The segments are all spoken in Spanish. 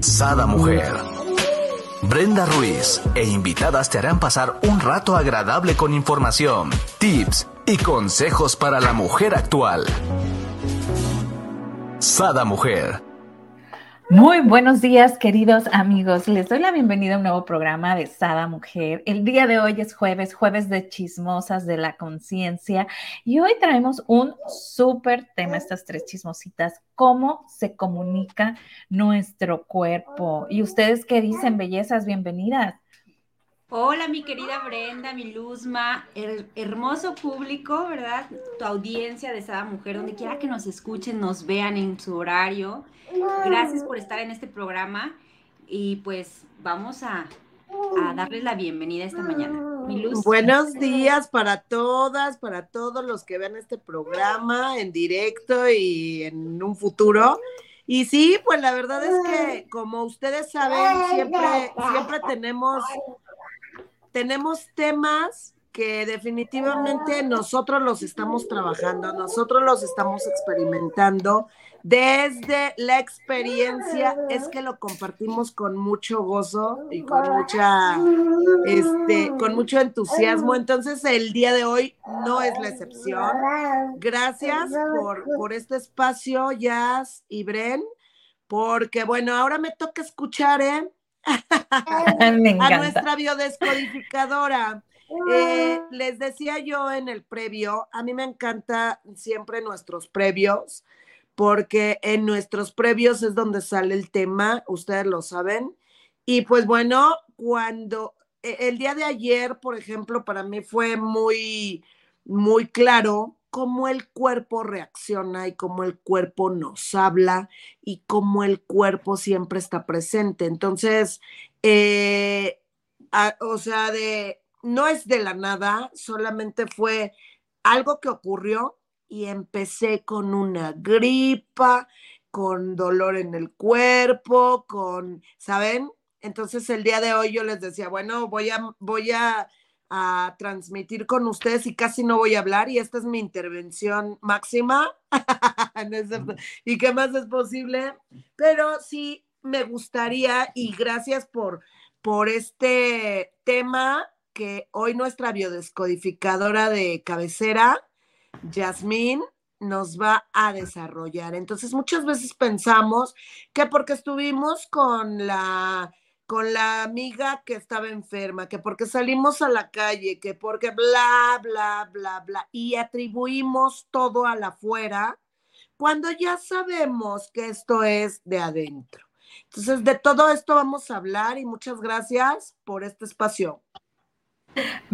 Sada Mujer. Brenda Ruiz e invitadas te harán pasar un rato agradable con información, tips y consejos para la mujer actual. Sada Mujer muy buenos días, queridos amigos. Les doy la bienvenida a un nuevo programa de Sada Mujer. El día de hoy es jueves, jueves de chismosas de la conciencia. Y hoy traemos un súper tema, estas tres chismositas, cómo se comunica nuestro cuerpo. ¿Y ustedes qué dicen, bellezas? Bienvenidas. Hola, mi querida Brenda, mi Luzma, hermoso público, ¿verdad? Tu audiencia de Sada Mujer, donde quiera que nos escuchen, nos vean en su horario. Gracias por estar en este programa y pues vamos a, darles la bienvenida esta mañana. Buenos días para todas, para todos los que vean este programa en directo y en un futuro. Y sí, pues la verdad es que como ustedes saben, siempre, siempre tenemos tenemos temas que definitivamente nosotros los estamos trabajando, nosotros los estamos experimentando. Desde la experiencia es que lo compartimos con mucho gozo y con mucha, este, con mucho entusiasmo. Entonces el día de hoy no es la excepción. Gracias por, por este espacio, Jazz y Bren, porque bueno, ahora me toca escuchar, ¿eh? a nuestra biodescodificadora. Eh, les decía yo en el previo, a mí me encanta siempre nuestros previos, porque en nuestros previos es donde sale el tema, ustedes lo saben. Y pues bueno, cuando e, el día de ayer, por ejemplo, para mí fue muy, muy claro cómo el cuerpo reacciona y cómo el cuerpo nos habla y cómo el cuerpo siempre está presente. Entonces, eh, o sea, de, no es de la nada, solamente fue algo que ocurrió y empecé con una gripa, con dolor en el cuerpo, con, ¿saben? Entonces el día de hoy yo les decía, bueno, voy a, voy a a transmitir con ustedes y casi no voy a hablar y esta es mi intervención máxima. ¿Y qué más es posible? Pero sí me gustaría y gracias por, por este tema que hoy nuestra biodescodificadora de cabecera, Yasmín, nos va a desarrollar. Entonces, muchas veces pensamos que porque estuvimos con la con la amiga que estaba enferma, que porque salimos a la calle, que porque bla, bla, bla, bla, y atribuimos todo a la afuera, cuando ya sabemos que esto es de adentro. Entonces, de todo esto vamos a hablar y muchas gracias por este espacio.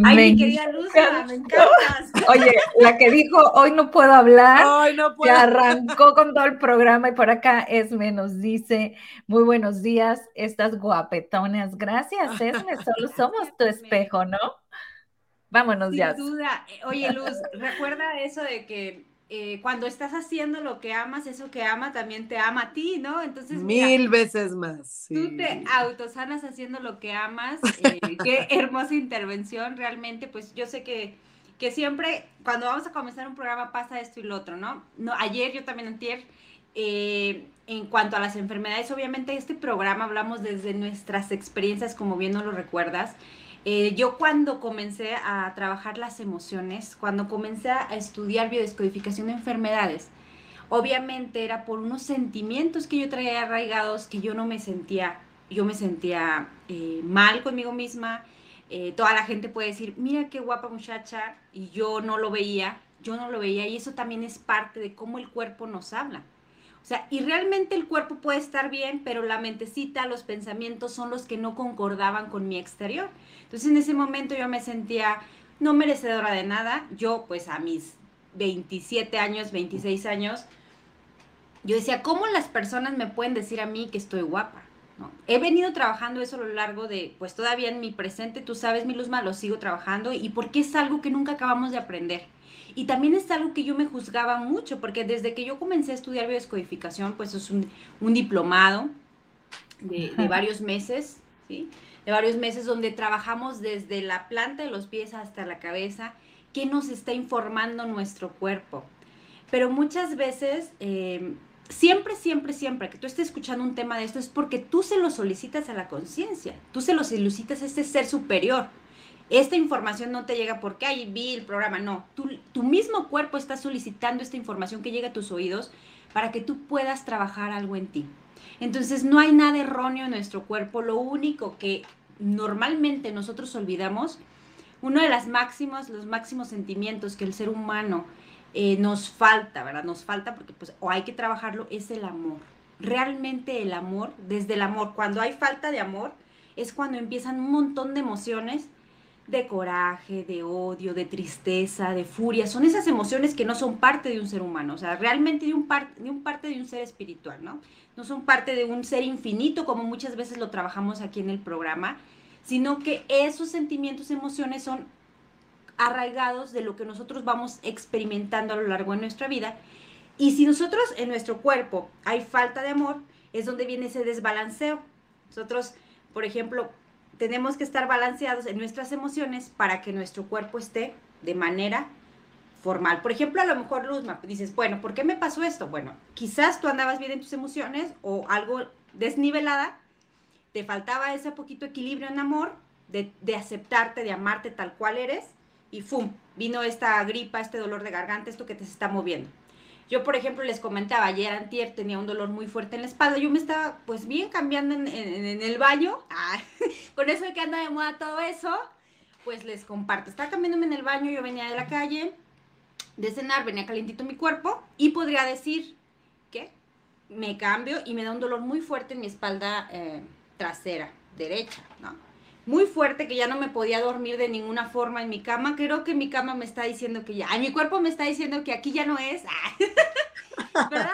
Ay, mi querida Luz, me encantas. Oye, la que dijo hoy no puedo hablar, hoy no puedo. que arrancó con todo el programa y por acá Esme nos dice, muy buenos días, estas guapetonas. Gracias, Esme, solo somos tu espejo, ¿no? Vámonos ya. Sin duda. Oye, Luz, recuerda eso de que eh, cuando estás haciendo lo que amas, eso que ama también te ama a ti, ¿no? Entonces, mil veces más. Tú te autosanas haciendo lo que amas. Eh, qué hermosa intervención, realmente. Pues yo sé que, que siempre, cuando vamos a comenzar un programa, pasa esto y lo otro, ¿no? no ayer, yo también antier, eh, en cuanto a las enfermedades, obviamente este programa hablamos desde nuestras experiencias, como bien no lo recuerdas. Eh, yo cuando comencé a trabajar las emociones, cuando comencé a estudiar biodescodificación de enfermedades, obviamente era por unos sentimientos que yo traía arraigados que yo no me sentía, yo me sentía eh, mal conmigo misma. Eh, toda la gente puede decir, mira qué guapa muchacha, y yo no lo veía, yo no lo veía, y eso también es parte de cómo el cuerpo nos habla. O sea, y realmente el cuerpo puede estar bien, pero la mentecita, los pensamientos son los que no concordaban con mi exterior. Entonces en ese momento yo me sentía no merecedora de nada. Yo pues a mis 27 años, 26 años, yo decía, ¿cómo las personas me pueden decir a mí que estoy guapa? He venido trabajando eso a lo largo de, pues todavía en mi presente, tú sabes, mi Luzma, lo sigo trabajando y porque es algo que nunca acabamos de aprender. Y también es algo que yo me juzgaba mucho, porque desde que yo comencé a estudiar biodescodificación, pues es un, diplomado de, de, varios meses, ¿sí? De varios meses donde trabajamos desde la planta de los pies hasta la cabeza, qué nos está informando nuestro cuerpo. Pero muchas veces eh, siempre, siempre, siempre que tú estés escuchando un tema de esto es porque tú se lo solicitas a la conciencia, tú se lo solicitas a este ser superior. Esta información no te llega porque, ahí vi el programa, no. tu mismo cuerpo está solicitando esta información que llega a tus oídos para que tú puedas trabajar algo en ti. Entonces, no hay nada erróneo en nuestro cuerpo. Lo único que normalmente nosotros olvidamos, uno de los máximos, los máximos sentimientos que el ser humano eh, nos falta, ¿verdad? Nos falta porque pues o hay que trabajarlo, es el amor. Realmente el amor, desde el amor, cuando hay falta de amor, es cuando empiezan un montón de emociones de coraje, de odio, de tristeza, de furia. Son esas emociones que no son parte de un ser humano, o sea, realmente de un, de un parte de un ser espiritual, ¿no? No son parte de un ser infinito como muchas veces lo trabajamos aquí en el programa, sino que esos sentimientos, emociones son arraigados de lo que nosotros vamos experimentando a lo largo de nuestra vida. Y si nosotros en nuestro cuerpo hay falta de amor, es donde viene ese desbalanceo. Nosotros, por ejemplo, tenemos que estar balanceados en nuestras emociones para que nuestro cuerpo esté de manera formal. Por ejemplo, a lo mejor Luzma, dices, bueno, ¿por qué me pasó esto? Bueno, quizás tú andabas bien en tus emociones o algo desnivelada, te faltaba ese poquito equilibrio en amor, de, de aceptarte, de amarte tal cual eres, y ¡fum! Vino esta gripa, este dolor de garganta, esto que te está moviendo. Yo, por ejemplo, les comentaba, ayer antier tenía un dolor muy fuerte en la espalda, yo me estaba pues bien cambiando en, el baño, ah, con eso de que anda de moda todo eso, pues les comparto, estaba cambiándome en el baño, yo venía de la calle, de cenar, venía calientito mi cuerpo y podría decir que me cambio y me da un dolor muy fuerte en mi espalda eh, trasera, derecha, ¿no? Muy fuerte que ya no me podía dormir de ninguna forma en mi cama. Creo que mi cama me está diciendo que ya, mi cuerpo me está diciendo que aquí ya no es, ¿verdad?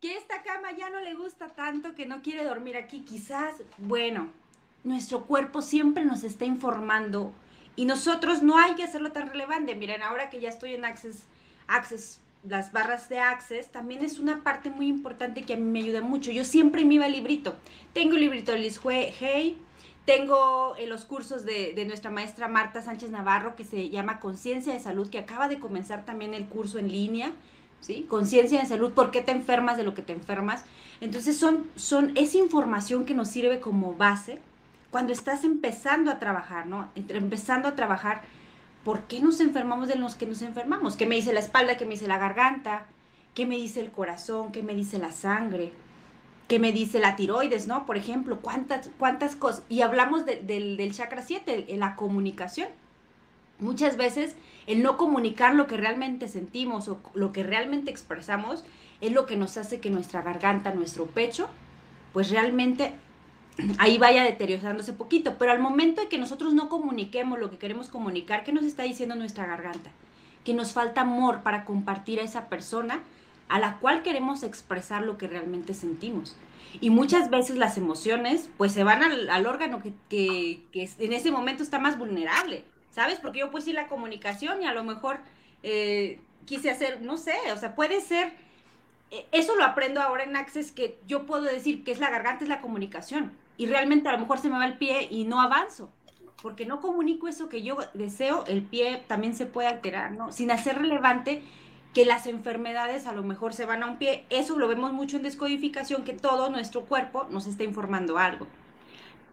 Que esta cama ya no le gusta tanto, que no quiere dormir aquí. Quizás, bueno, nuestro cuerpo siempre nos está informando y nosotros no hay que hacerlo tan relevante. Miren, ahora que ya estoy en Access, Access las barras de Access, también es una parte muy importante que a mí me ayuda mucho. Yo siempre me iba al librito. Tengo el librito de Liz Hey, tengo en los cursos de, nuestra maestra Marta Sánchez Navarro que se llama Conciencia de Salud, que acaba de comenzar también el curso en línea, ¿sí? Conciencia de Salud, ¿por qué te enfermas de lo que te enfermas? Entonces son, son esa información que nos sirve como base cuando estás empezando a trabajar, ¿no? Empezando a trabajar, ¿por qué nos enfermamos de los que nos enfermamos? ¿Qué me dice la espalda? ¿Qué me dice la garganta? ¿Qué me dice el corazón? ¿Qué me dice la sangre? ¿Qué me dice la tiroides, ¿no? Por ejemplo, ¿cuántas, cuántas cosas? Y hablamos del, chakra 7, la comunicación. Muchas veces el no comunicar lo que realmente sentimos o lo que realmente expresamos es lo que nos hace que nuestra garganta, nuestro pecho, pues realmente ahí vaya deteriorándose poquito. Pero al momento de que nosotros no comuniquemos lo que queremos comunicar, ¿qué nos está diciendo nuestra garganta? Que nos falta amor para compartir a esa persona a la cual queremos expresar lo que realmente sentimos. Y muchas veces las emociones pues se van al, órgano que, en ese momento está más vulnerable, ¿sabes? Porque yo pues sí la comunicación y a lo mejor eh, quise hacer, no sé, o sea, puede ser, e, eso lo aprendo ahora en Access, que yo puedo decir que es la garganta, es la comunicación. Y realmente a lo mejor se me va el pie y no avanzo porque no comunico eso que yo deseo, el pie también se puede alterar, ¿no? Sin hacer relevante que las enfermedades a lo mejor se van a un pie. Eso lo vemos mucho en descodificación, que todo nuestro cuerpo nos está informando algo.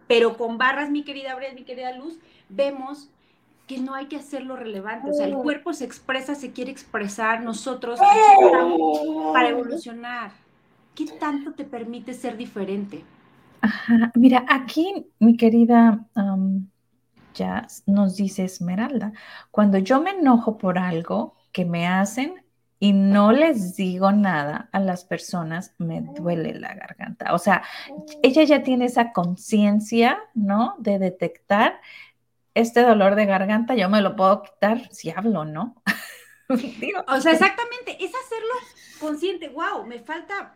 Pero con barras, mi querida Brea, mi querida Luz, vemos que no hay que hacerlo relevante. O sea, el cuerpo se expresa, se quiere expresar, nosotros para evolucionar. ¿Qué tanto te permite ser diferente? Ajá. Mira, aquí mi querida ya nos dice Esmeralda, cuando yo me enojo por algo que me hacen, y no les digo nada a las personas, me duele la garganta. O sea, ella ya tiene esa conciencia, ¿no? De detectar este dolor de garganta, yo me lo puedo quitar si hablo, ¿no? o sea, exactamente, es hacerlo consciente, wow, me falta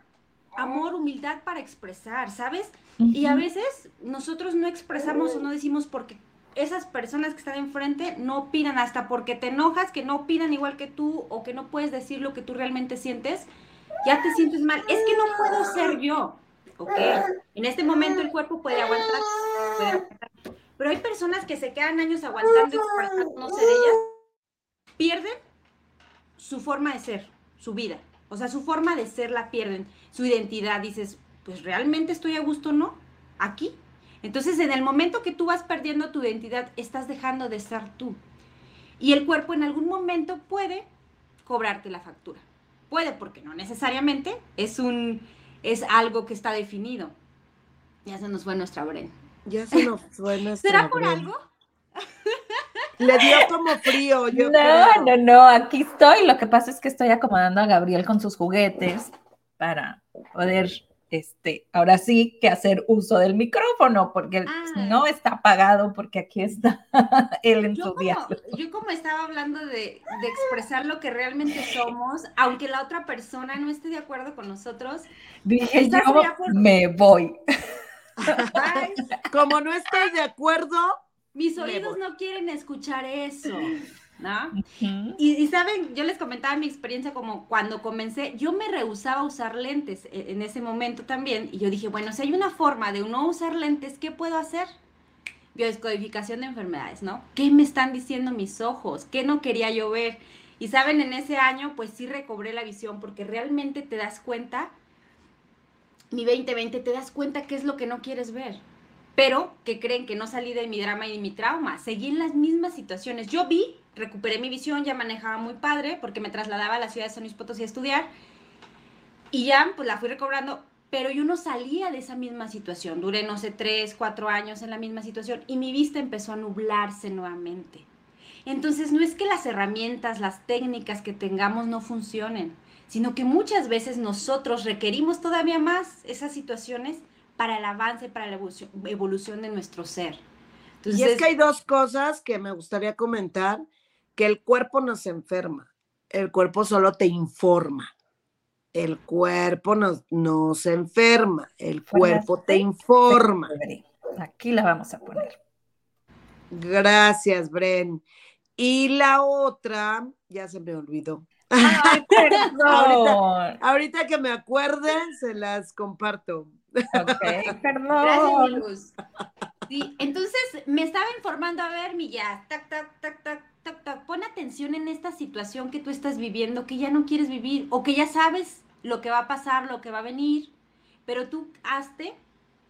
amor, humildad para expresar, ¿sabes? Y a veces nosotros no expresamos o no decimos porque esas personas que están enfrente no opinan hasta porque te enojas, que no opinan igual que tú o que no puedes decir lo que tú realmente sientes, ya te sientes mal. Es que no puedo ser yo. Ok, en este momento el cuerpo puede aguantar, Pero hay personas que se quedan años aguantando no ser ellas, pierden su forma de ser, su vida. O sea, su forma de ser la pierden, su identidad. Dices, pues realmente estoy a gusto, ¿no? Aquí. Entonces, en el momento que tú vas perdiendo tu identidad, estás dejando de ser tú. Y el cuerpo en algún momento puede cobrarte la factura. Puede, porque no necesariamente es un es algo que está definido. Ya se nos fue nuestra Bren. Ya se nos fue nuestra ¿Será por algo? Le dio como frío. Yo no, no, no, aquí estoy. Lo que pasa es que estoy acomodando a Gabriel con sus juguetes para poder, este, ahora sí que hacer uso del micrófono, porque ah. no está apagado, porque aquí está él en yo su como, Yo como estaba hablando de, de expresar lo que realmente somos, aunque la otra persona no esté de acuerdo con nosotros, dije yo me voy. Como no estoy de acuerdo. Mis oídos no quieren escuchar eso. ¿No? y, saben, yo les comentaba mi experiencia como cuando comencé, yo me rehusaba a usar lentes e, en, ese momento también, y yo dije, bueno, si hay una forma de no usar lentes, ¿qué puedo hacer? Biodescodificación de enfermedades, ¿no? ¿Qué me están diciendo mis ojos? ¿Qué no quería yo ver? Y saben, en ese año, pues sí recobré la visión, porque realmente te das cuenta mi 2020 te das cuenta qué es lo que no quieres ver. Pero que creen que no salí de mi drama y de mi trauma. Seguí en las mismas situaciones. Yo vi, recuperé mi visión, ya manejaba muy padre porque me trasladaba a la ciudad de San Luis Potosí a estudiar. Y ya, pues la fui recobrando. Pero yo no salía de esa misma situación. Duré, no sé, tres, cuatro años en la misma situación y mi vista empezó a nublarse nuevamente. Entonces, no es que las herramientas, las técnicas que tengamos no funcionen sino que muchas veces nosotros requerimos todavía más esas situaciones para el avance, para la evolución, de nuestro ser. y es que hay dos cosas que me gustaría comentar, que el cuerpo no se enferma, el cuerpo solo te informa. El cuerpo no, se enferma, el cuerpo te informa. Aquí la vamos a poner. Gracias, Bren. Y la otra, ya se me olvidó. ahorita, que me acuerden, se las comparto. Ok, perdón. sí, entonces me estaba informando, a ver, mi ya, tac, tac, tac, tac, tac, tac, pon atención en esta situación que tú estás viviendo, que ya no quieres vivir, o que ya sabes lo que va a pasar, lo que va a venir, pero tú hazte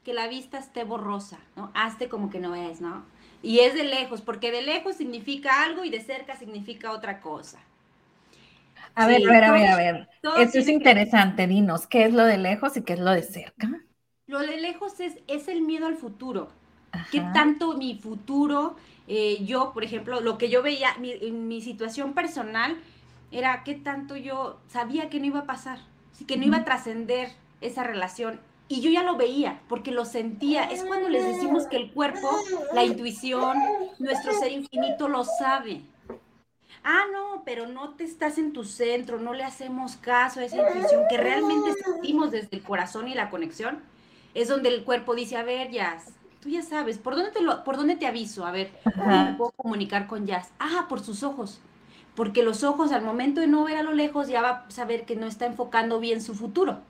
que la vista esté borrosa, ¿no? Hazte como que no ves, ¿no? Y es de lejos, porque de lejos significa algo y de cerca significa otra cosa. A ver, a ver, a ver, a ver. Esto es interesante, dinos, ¿qué es lo de lejos y qué es lo de cerca? Lo de lejos es, es el miedo al futuro. ¿Qué tanto mi futuro, eh, yo, por ejemplo, lo que yo veía, mi, mi situación personal era qué tanto yo sabía que no iba a pasar, que no iba a trascender esa relación. Y yo ya lo veía, porque lo sentía. Es cuando les decimos que el cuerpo, la intuición, nuestro ser infinito lo sabe ah, no, pero no te estás en tu centro, no le hacemos caso a esa intuición que realmente sentimos desde el corazón y la conexión, es donde el cuerpo dice, a ver, Jazz, tú ya sabes, ¿por dónde te, lo, por dónde te aviso? A ver, ¿cómo me puedo comunicar con Jazz? Ah, por sus ojos. Porque los ojos al momento de no ver a lo lejos ya va a saber que no está enfocando bien su futuro.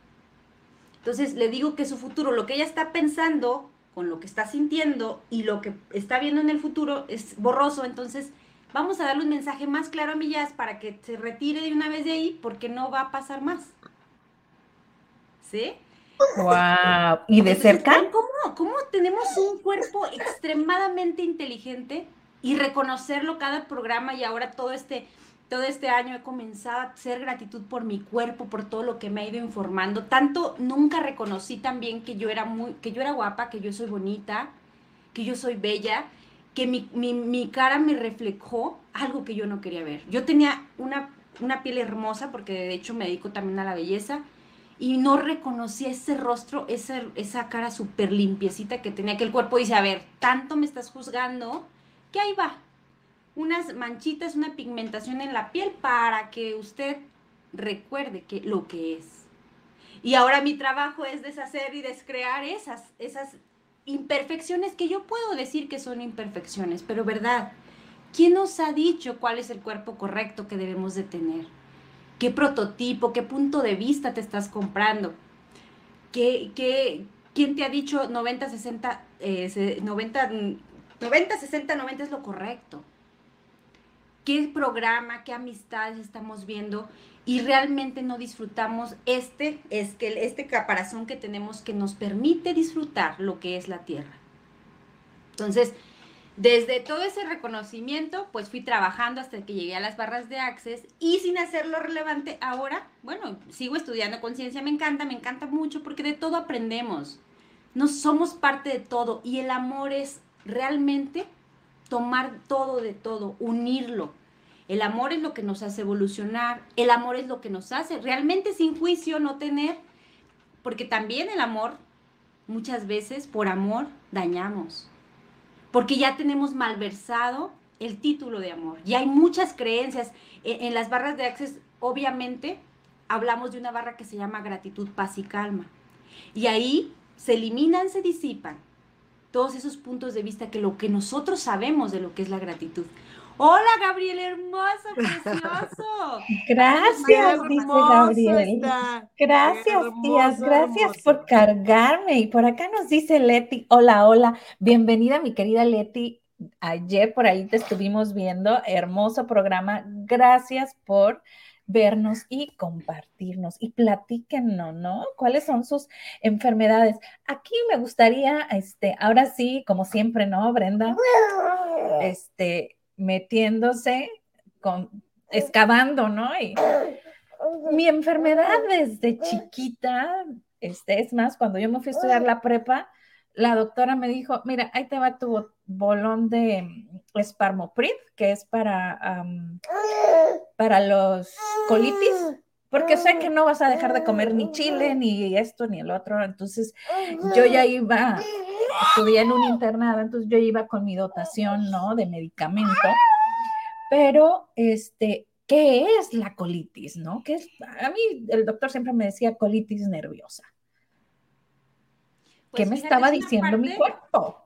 Entonces le digo que su futuro, lo que ella está pensando, con lo que está sintiendo y lo que está viendo en el futuro es borroso, entonces vamos a darle un mensaje más claro a mi jazz para que se retire de una vez de ahí porque no va a pasar más. ¿Sí? Wow. ¿Y de cerca? ¿cómo, ¿Cómo tenemos un cuerpo extremadamente inteligente y reconocerlo cada programa y ahora todo este, todo este año he comenzado a hacer gratitud por mi cuerpo, por todo lo que me ha ido informando. Tanto nunca reconocí también que yo era muy, que yo era guapa, que yo soy bonita, que yo soy bella que mi, cara me reflejó algo que yo no quería ver. Yo tenía una, una piel hermosa, porque de hecho me dedico también a la belleza, y no reconocía ese rostro, esa, esa cara súper limpiecita que tenía, que el cuerpo dice, a ver, tanto me estás juzgando, que ahí va, unas manchitas, una pigmentación en la piel para que usted recuerde lo que es. Y ahora mi trabajo es deshacer y descrear esas, esas imperfecciones que yo puedo decir que son imperfecciones, pero verdad, ¿quién nos ha dicho cuál es el cuerpo correcto que debemos de tener? ¿Qué prototipo, qué punto de vista te estás comprando? ¿Qué, qué, quién te ha dicho 90, 60, 90, 90, 60, 90 es lo correcto? ¿Qué programa, qué amistades estamos viendo? y realmente no disfrutamos este, es que este caparazón que tenemos que nos permite disfrutar lo que es la tierra. Entonces, desde todo ese reconocimiento, pues fui trabajando hasta que llegué a las barras de Access y sin hacerlo relevante ahora, bueno, sigo estudiando conciencia, me encanta, me encanta mucho porque de todo aprendemos. No somos parte de todo y el amor es realmente tomar todo de todo, unirlo. El amor es lo que nos hace evolucionar, el amor es lo que nos hace realmente sin juicio no tener, porque también el amor, muchas veces por amor dañamos, porque ya tenemos malversado el título de amor. Y hay muchas creencias. En, en las barras de Access, obviamente, hablamos de una barra que se llama gratitud, paz y calma. Y ahí se eliminan, se disipan todos esos puntos de vista que lo que nosotros sabemos de lo que es la gratitud. Hola, Gabriel, hermoso, precioso. Gracias, dice Gabriel. Gracias, tías, gracias por cargarme. Y por acá nos dice Leti, hola, hola, bienvenida mi querida Leti. Ayer por ahí te estuvimos viendo, hermoso programa. Gracias por vernos y compartirnos y platíquenos, ¿no? ¿Cuáles son sus enfermedades? Aquí me gustaría, este, ahora sí, como siempre, ¿no, Brenda? Este, metiéndose con, excavando, ¿no? Y mi enfermedad desde chiquita, este, es más, cuando yo me fui a estudiar la prepa, la doctora me dijo, mira, ahí te va tu bolón de esparmoprid, que es para, para los colitis, porque sé que no vas a dejar de comer ni chile, ni esto, ni el otro. Entonces, yo ya iba, estudié en un internado, entonces yo iba con mi dotación, ¿no? De medicamento. Pero, este, ¿qué es la colitis, no? ¿Qué es? A mí el doctor siempre me decía colitis nerviosa. ¿Qué pues me estaba diciendo mi cuerpo?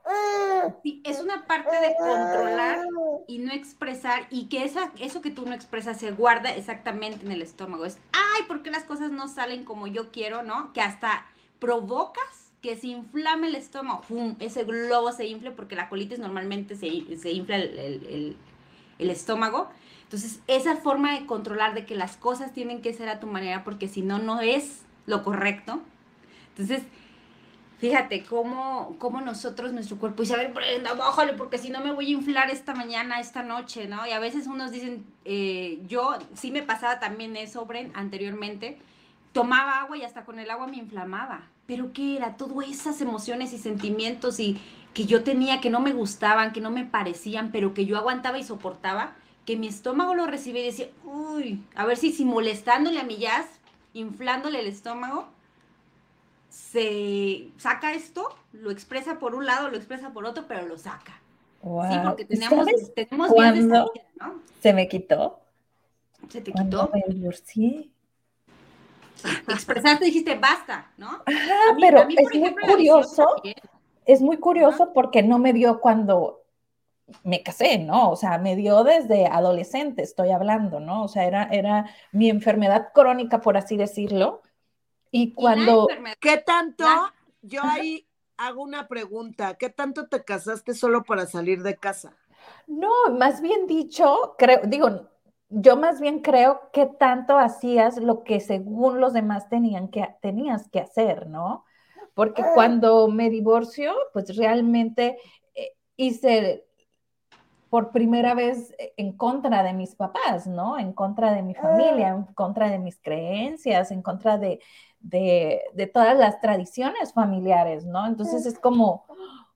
Sí, es una parte de controlar y no expresar y que esa, eso que tú no expresas se guarda exactamente en el estómago. Es, ay, ¿por qué las cosas no salen como yo quiero, no? Que hasta provocas que se inflame el estómago. ¡Pum! Ese globo se infle porque la colitis normalmente se, infla el, el estómago. Entonces, esa forma de controlar de que las cosas tienen que ser a tu manera porque si no, no es lo correcto. Entonces, Fíjate cómo, cómo nosotros, nuestro cuerpo, dice, a ver, Brenda, bájale, porque si no me voy a inflar esta mañana, esta noche, ¿no? Y a veces unos dicen, eh, yo, sí me pasaba también eso, Bren, anteriormente, tomaba agua y hasta con el agua me inflamaba. Pero ¿qué era? Todas esas emociones y sentimientos y que yo tenía, que no me gustaban, que no me parecían, pero que yo aguantaba y soportaba, que mi estómago lo recibía y decía, uy, a ver si, si molestándole a mi jazz, inflándole el estómago, se saca esto, lo expresa por un lado, lo expresa por otro, pero lo saca. Sí, porque tenemos, tenemos ¿no? Se me quitó. ¿Se te quitó? Me divorcié. Expresaste, dijiste basta, ¿no? pero es muy curioso. Es muy curioso porque no me dio cuando me casé, ¿no? O sea, me dio desde adolescente, estoy hablando, ¿no? O sea, era, era mi enfermedad crónica, por así decirlo, y cuando... ¿Qué tanto? Yo ahí hago una pregunta. ¿Qué tanto te casaste solo para salir de casa? No, más bien dicho, creo, digo, yo más bien creo que tanto hacías lo que según los demás tenían que, tenías que hacer, ¿no? Porque cuando me divorcio, pues realmente eh, hice por primera vez en contra de mis papás, ¿no? En contra de mi familia, en contra de mis creencias, en contra de, de, todas las tradiciones familiares, ¿no? Entonces es como,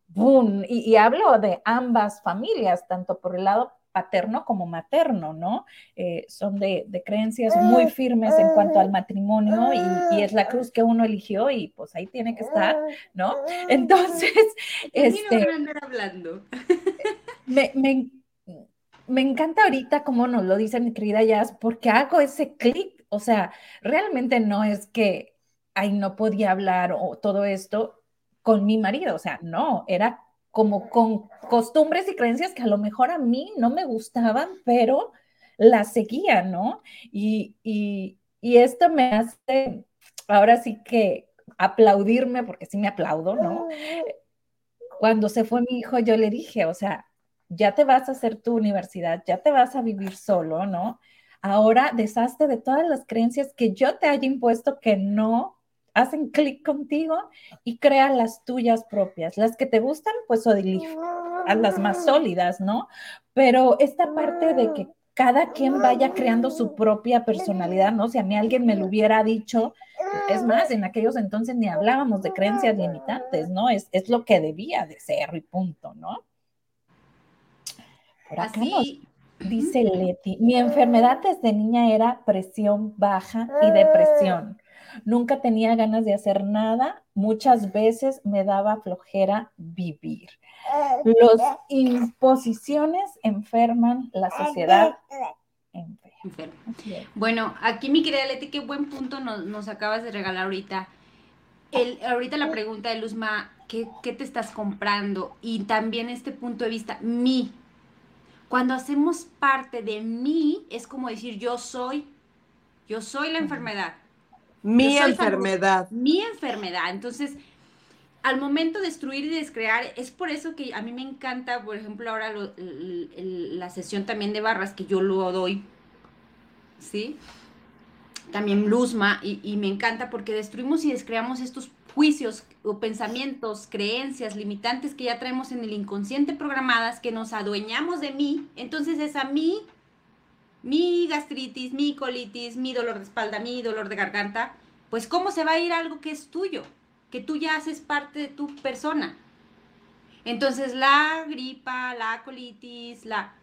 ¡boom! Y, hablo de ambas familias, tanto por el lado paterno como materno, ¿no? Eh, son de, creencias muy firmes en cuanto al matrimonio y, es la cruz que uno eligió y pues ahí tiene que estar, ¿no? Entonces, este... hablando. Me, me, me encanta ahorita cómo nos lo dice mi querida Jazz, porque hago ese clic, o sea, realmente no es que ay, no podía hablar o todo esto con mi marido, o sea, no, era como con costumbres y creencias que a lo mejor a mí no me gustaban, pero las seguía, ¿no? Y, y, y esto me hace, ahora sí que aplaudirme, porque sí me aplaudo, ¿no? Cuando se fue mi hijo, yo le dije, o sea, ya te vas a hacer tu universidad, ya te vas a vivir solo, ¿no? Ahora deshazte de todas las creencias que yo te haya impuesto que no hacen clic contigo y crea las tuyas propias. Las que te gustan, pues a las más sólidas, ¿no? Pero esta parte de que cada quien vaya creando su propia personalidad, ¿no? Si a mí alguien me lo hubiera dicho, es más, en aquellos entonces ni hablábamos de creencias limitantes, ¿no? Es, es lo que debía de ser y punto, ¿no? Por acá Así... dice Leti, mi enfermedad desde niña era presión baja y depresión. Nunca tenía ganas de hacer nada, muchas veces me daba flojera vivir. Las imposiciones enferman, la sociedad enferma. Bueno, aquí mi querida Leti, qué buen punto nos, acabas de regalar ahorita. El, ahorita la pregunta de Luzma, ¿qué, ¿qué te estás comprando? Y también este punto de vista, mi. Cuando hacemos parte de mí, es como decir, yo soy, yo soy la enfermedad. Mi enfermedad. mi enfermedad. Entonces, al momento de destruir y descrear, es por eso que a mí me encanta, por ejemplo, ahora la sesión también de barras que yo lo doy, ¿sí? También Luzma, y, y me encanta porque destruimos y descreamos estos juicios o pensamientos, creencias limitantes que ya traemos en el inconsciente programadas, que nos adueñamos de mí, entonces es a mí, mi gastritis, mi colitis, mi dolor de espalda, mi dolor de garganta, pues cómo se va a ir algo que es tuyo que tú ya haces parte de tu persona. Entonces, la gripa, la colitis, la,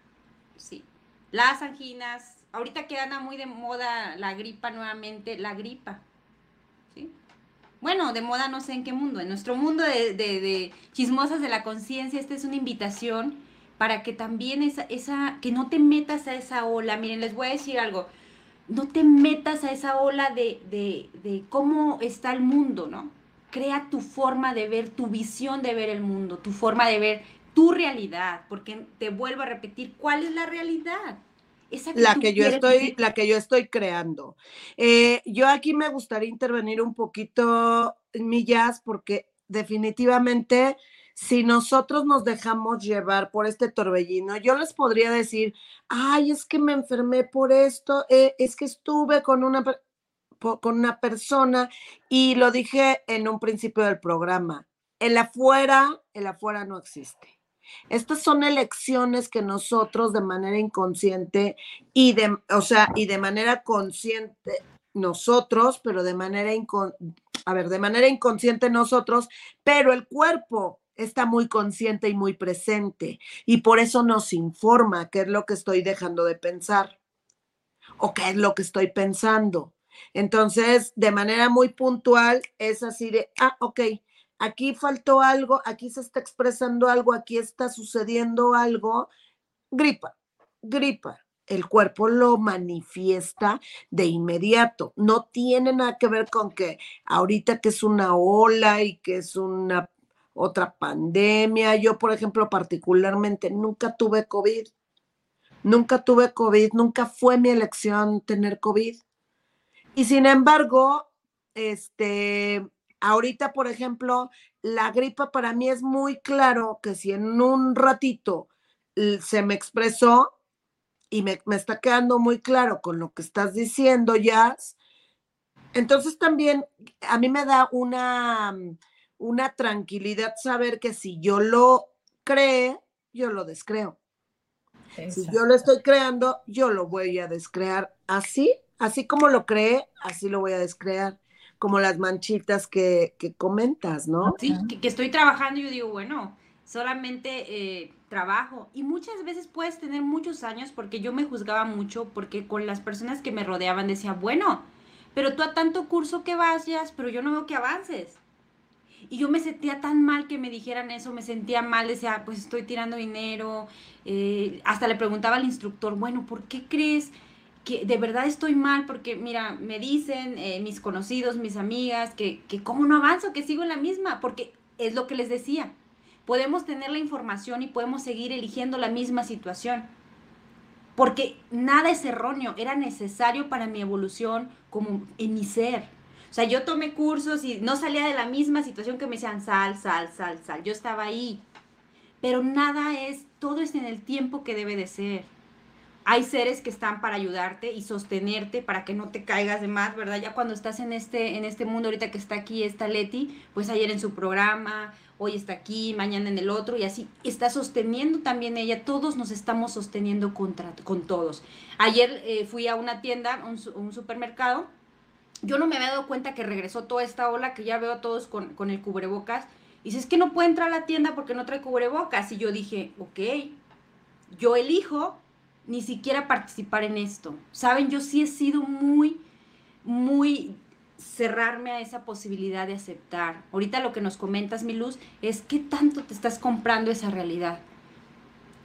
sí, las anginas, ahorita que anda muy de moda la gripa nuevamente, la gripa, ¿sí? Bueno, de moda no sé en qué mundo, en nuestro mundo de, de, chismosas de la conciencia, esta es una invitación para que también esa, esa, que no te metas a esa ola, miren, les voy a decir algo, no te metas a esa ola de, de, de cómo está el mundo, ¿no? crea tu forma de ver, tu visión de ver el mundo, tu forma de ver tu realidad, porque te vuelvo a repetir, ¿cuál es la realidad? Esa la que yo estoy, la que yo estoy creando. Eh, yo aquí me gustaría intervenir un poquito, Millas, porque definitivamente si nosotros nos dejamos llevar por este torbellino, yo les podría decir, ay, es que me enfermé por esto, eh, es que estuve con una con una persona y lo dije en un principio del programa, el afuera, el afuera no existe. Estas son elecciones que nosotros de manera inconsciente y de, o sea, y de manera consciente nosotros, pero de manera a ver, de manera inconsciente nosotros, pero el cuerpo está muy consciente y muy presente y por eso nos informa qué es lo que estoy dejando de pensar o qué es lo que estoy pensando. Entonces, de manera muy puntual, es así de, ah, ok, aquí faltó algo, aquí se está expresando algo, aquí está sucediendo algo, gripa, gripa. El cuerpo lo manifiesta de inmediato. No tiene nada que ver con que ahorita que es una ola y que es una otra pandemia. Yo, por ejemplo, particularmente nunca tuve COVID. Nunca tuve COVID, nunca fue mi elección tener COVID. Y sin embargo, este, ahorita, por ejemplo, la gripa para mí es muy claro que si en un ratito se me expresó y me, está quedando muy claro con lo que estás diciendo, Jazz, entonces también a mí me da una, una tranquilidad saber que si yo lo cree, yo lo descreo. Si yo lo estoy creando, yo lo voy a descrear así así como lo cree, así lo voy a descrear, como las manchitas que, comentas, ¿no? Sí, que, estoy trabajando y yo digo, bueno, solamente eh, trabajo. Y muchas veces puedes tener muchos años porque yo me juzgaba mucho, porque con las personas que me rodeaban decía, bueno, pero tú a tanto curso que vayas, pero yo no veo que avances. Y yo me sentía tan mal que me dijeran eso, me sentía mal, decía, pues estoy tirando dinero. Eh, hasta le preguntaba al instructor, bueno, ¿por qué crees que de verdad estoy mal porque, mira, me dicen eh, mis conocidos, mis amigas, que, que cómo no avanzo, que sigo en la misma, porque es lo que les decía. Podemos tener la información y podemos seguir eligiendo la misma situación, porque nada es erróneo, era necesario para mi evolución como en mi ser. O sea, yo tomé cursos y no salía de la misma situación que me decían sal, sal, sal, sal. Yo estaba ahí. Pero nada es, todo es en el tiempo que debe de ser hay seres que están para ayudarte y sostenerte para que no te caigas de más, ¿verdad? Ya cuando estás en este, en este mundo, ahorita que está aquí, está Leti, pues ayer en su programa, hoy está aquí, mañana en el otro, y así está sosteniendo también ella, todos nos estamos sosteniendo contra, con todos. Ayer eh, fui a una tienda, un, supermercado, yo no me había dado cuenta que regresó toda esta ola, que ya veo a todos con, con el cubrebocas, y dice, es que no puede entrar a la tienda porque no trae cubrebocas, y yo dije, ok, yo elijo ni siquiera participar en esto. Saben, yo sí he sido muy, muy cerrarme a esa posibilidad de aceptar. Ahorita lo que nos comentas, mi luz, es qué tanto te estás comprando esa realidad.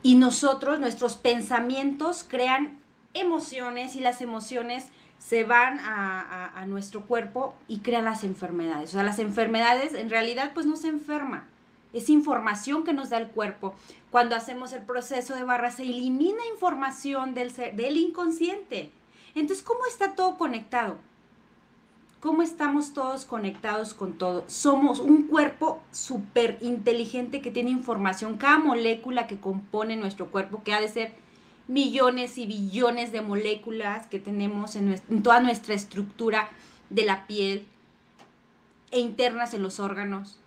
Y nosotros, nuestros pensamientos crean emociones y las emociones se van a, nuestro cuerpo y crean las enfermedades. O sea, las enfermedades en realidad pues no se enferman es información que nos da el cuerpo. Cuando hacemos el proceso de barra se elimina información del, del inconsciente. Entonces, ¿cómo está todo conectado? ¿Cómo estamos todos conectados con todo? Somos un cuerpo súper inteligente que tiene información. Cada molécula que compone nuestro cuerpo, que ha de ser millones y billones de moléculas que tenemos en, en toda nuestra estructura de la piel e internas en los órganos,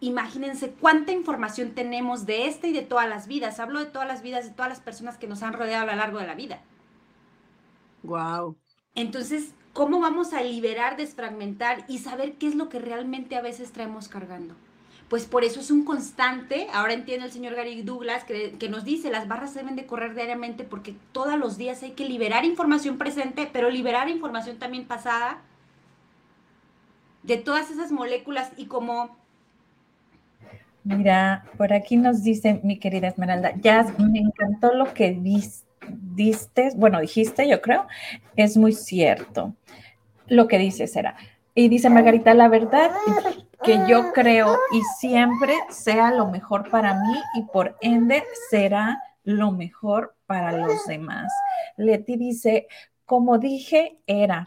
imagínense cuánta información tenemos de esta y de todas las vidas. Hablo de todas las vidas, de todas las personas que nos han rodeado a lo largo de la vida. Wow. Entonces, ¿cómo vamos a liberar, desfragmentar y saber qué es lo que realmente a veces traemos cargando? Pues por eso es un constante. Ahora entiende el señor Gary Douglas que, nos dice, las barras deben de correr diariamente porque todos los días hay que liberar información presente, pero liberar información también pasada de todas esas moléculas y como Mira, por aquí nos dice mi querida Esmeralda, ya me encantó lo que diste, bueno, dijiste, yo creo, es muy cierto lo que dices, era. Y dice Margarita, la verdad que yo creo y siempre sea lo mejor para mí y por ende será lo mejor para los demás. Leti dice, como dije, era.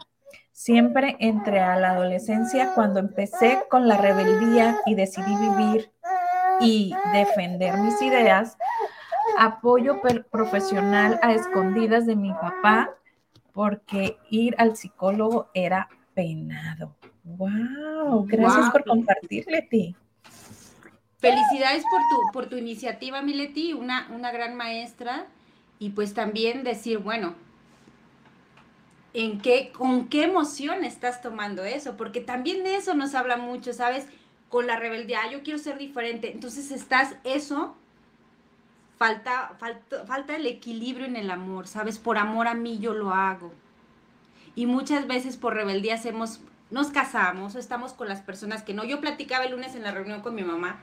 Siempre entré a la adolescencia cuando empecé con la rebeldía y decidí vivir y defender mis ideas, apoyo profesional a escondidas de mi papá porque ir al psicólogo era penado. ¡Wow! Gracias por compartir, Leti. Felicidades por tu, por tu iniciativa, Mileti, una, una gran maestra. Y pues también decir, bueno, ¿en qué, con qué emoción estás tomando eso? Porque también de eso nos habla mucho, ¿sabes? con la rebeldía, yo quiero ser diferente. Entonces estás eso, falta, falta, falta el equilibrio en el amor, ¿sabes? Por amor a mí yo lo hago. Y muchas veces por rebeldía hacemos, nos casamos o estamos con las personas que no. Yo platicaba el lunes en la reunión con mi mamá,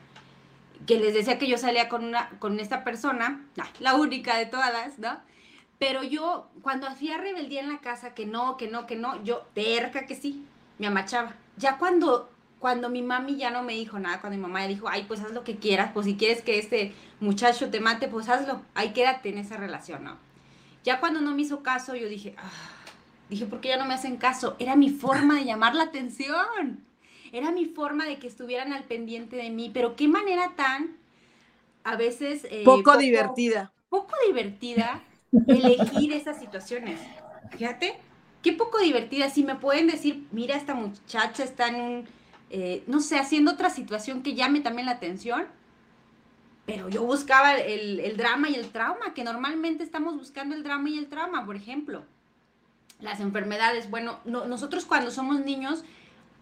que les decía que yo salía con, una, con esta persona, la única de todas, ¿no? Pero yo, cuando hacía rebeldía en la casa, que no, que no, que no, yo terca que sí, me amachaba. Ya cuando cuando mi mami ya no me dijo nada, cuando mi mamá ya dijo, ay, pues haz lo que quieras, pues si quieres que este muchacho te mate, pues hazlo, ahí quédate en esa relación, ¿no? Ya cuando no me hizo caso, yo dije, ah, dije, ¿por qué ya no me hacen caso? Era mi forma de llamar la atención, era mi forma de que estuvieran al pendiente de mí, pero qué manera tan, a veces... Eh, poco, divertida. Poco divertida elegir esas situaciones. Fíjate, qué poco divertida. Si me pueden decir, mira, esta muchacha está en un eh, no sé, haciendo otra situación que llame también la atención, pero yo buscaba el, drama y el trauma, que normalmente estamos buscando el drama y el trauma, por ejemplo. Las enfermedades, bueno, nosotros cuando somos niños,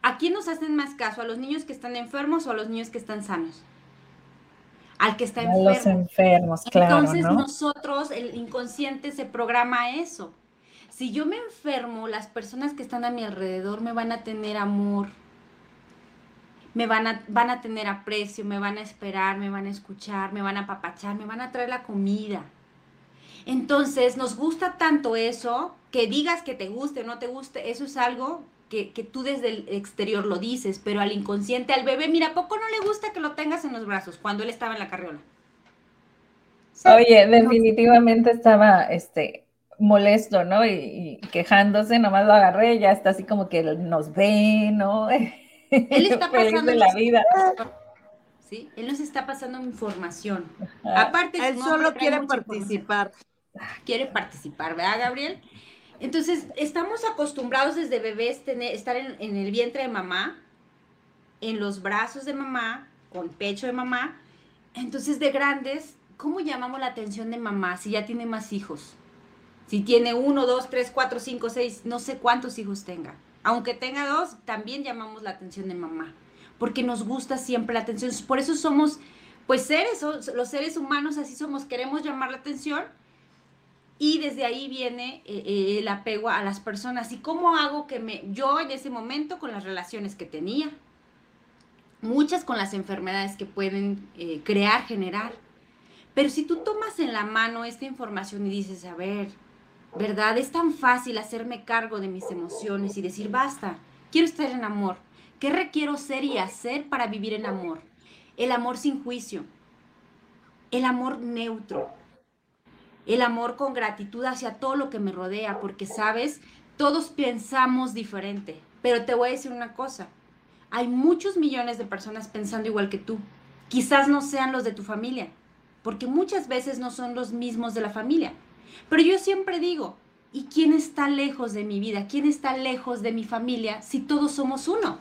¿a quién nos hacen más caso? ¿A los niños que están enfermos o a los niños que están sanos? Al que está enfermo. A los enfermos, claro. Entonces nosotros, el inconsciente se programa eso. Si yo me enfermo, las personas que están a mi alrededor me van a tener amor, me van a, van a tener aprecio, me van a esperar, me van a escuchar, me van a apapachar, me van a traer la comida. Entonces, nos gusta tanto eso, que digas que te guste o no te guste, eso es algo que, que, tú desde el exterior lo dices, pero al inconsciente, al bebé, mira, ¿a poco no le gusta que lo tengas en los brazos cuando él estaba en la carriola? Oye, definitivamente estaba este, molesto, ¿no? Y, y, quejándose, nomás lo agarré, ya está así como que nos ve, ¿no? Él está pasando la vida. ¿sí? Él nos está pasando información. Aparte, él solo quiere participar. Quiere participar, ¿verdad, Gabriel? Entonces, estamos acostumbrados desde bebés tener, estar en, en el vientre de mamá, en los brazos de mamá, con pecho de mamá. Entonces, de grandes, ¿cómo llamamos la atención de mamá si ya tiene más hijos? Si tiene uno, dos, tres, cuatro, cinco, seis, no sé cuántos hijos tenga. Aunque tenga dos, también llamamos la atención de mamá, porque nos gusta siempre la atención. Por eso somos, pues seres, los seres humanos así somos, queremos llamar la atención y desde ahí viene eh, el apego a las personas. ¿Y cómo hago que me, yo en ese momento con las relaciones que tenía, muchas con las enfermedades que pueden eh, crear, generar. Pero si tú tomas en la mano esta información y dices, a ver, ¿verdad? Es tan fácil hacerme cargo de mis emociones y decir, basta, quiero estar en amor. ¿Qué requiero ser y hacer para vivir en amor? El amor sin juicio, el amor neutro, el amor con gratitud hacia todo lo que me rodea, porque sabes, todos pensamos diferente, pero te voy a decir una cosa, hay muchos millones de personas pensando igual que tú. Quizás no sean los de tu familia, porque muchas veces no son los mismos de la familia. Pero yo siempre digo, ¿y quién está lejos de mi vida? ¿Quién está lejos de mi familia si todos somos uno?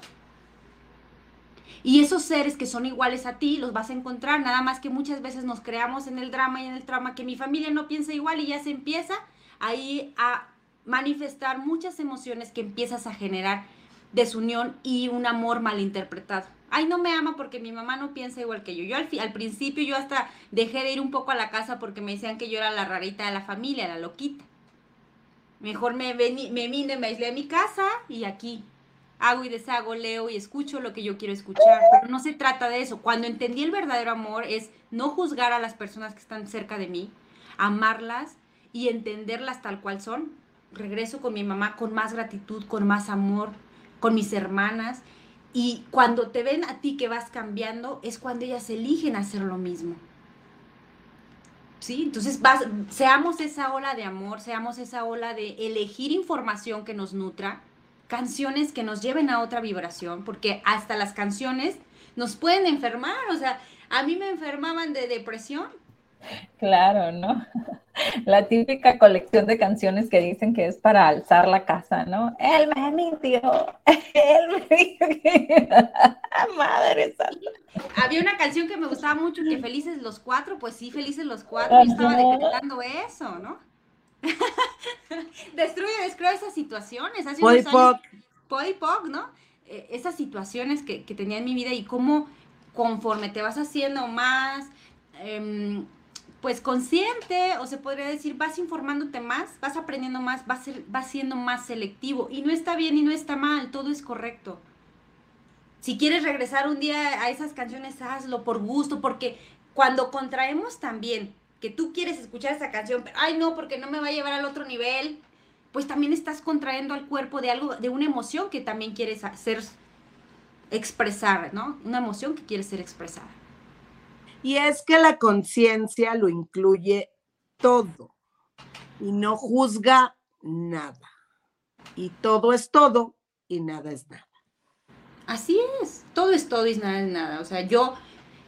Y esos seres que son iguales a ti los vas a encontrar, nada más que muchas veces nos creamos en el drama y en el trauma que mi familia no piensa igual y ya se empieza ahí a manifestar muchas emociones que empiezas a generar desunión y un amor malinterpretado. Ay, no me ama porque mi mamá no piensa igual que yo. Yo al, al principio yo hasta dejé de ir un poco a la casa porque me decían que yo era la rarita de la familia, la loquita. Mejor me, me vine, me aislé a mi casa y aquí hago y deshago, leo y escucho lo que yo quiero escuchar. Pero no se trata de eso. Cuando entendí el verdadero amor es no juzgar a las personas que están cerca de mí, amarlas y entenderlas tal cual son. Regreso con mi mamá con más gratitud, con más amor, con mis hermanas. Y cuando te ven a ti que vas cambiando, es cuando ellas eligen hacer lo mismo. ¿Sí? Entonces, seamos esa ola de amor, seamos esa ola de elegir información que nos nutra, canciones que nos lleven a otra vibración, porque hasta las canciones nos pueden enfermar. O sea, a mí me enfermaban de depresión Claro, ¿no? La típica colección de canciones que dicen que es para alzar la casa, ¿no? Él me mintió, él me dijo que... Madre santa. Había una canción que me gustaba mucho, que Felices los Cuatro, pues sí, Felices los Cuatro, yo estaba decretando eso, ¿no? Destruye, destruye esas situaciones. Hace unos años, ¿no? Eh, esas situaciones que, que tenía en mi vida y cómo conforme te vas haciendo más... Em, pues consciente, o se podría decir, vas informándote más, vas aprendiendo más, vas, vas siendo más selectivo. Y no está bien y no está mal, todo es correcto. Si quieres regresar un día a esas canciones, hazlo por gusto, porque cuando contraemos también que tú quieres escuchar esa canción, pero, ay no, porque no me va a llevar al otro nivel, pues también estás contrayendo al cuerpo de algo, de una emoción que también quieres hacer expresar, ¿no? Una emoción que quieres ser expresada. Y es que la conciencia lo incluye todo y no juzga nada. Y todo es todo y nada es nada. Así es, todo es todo y nada es nada. O sea, yo,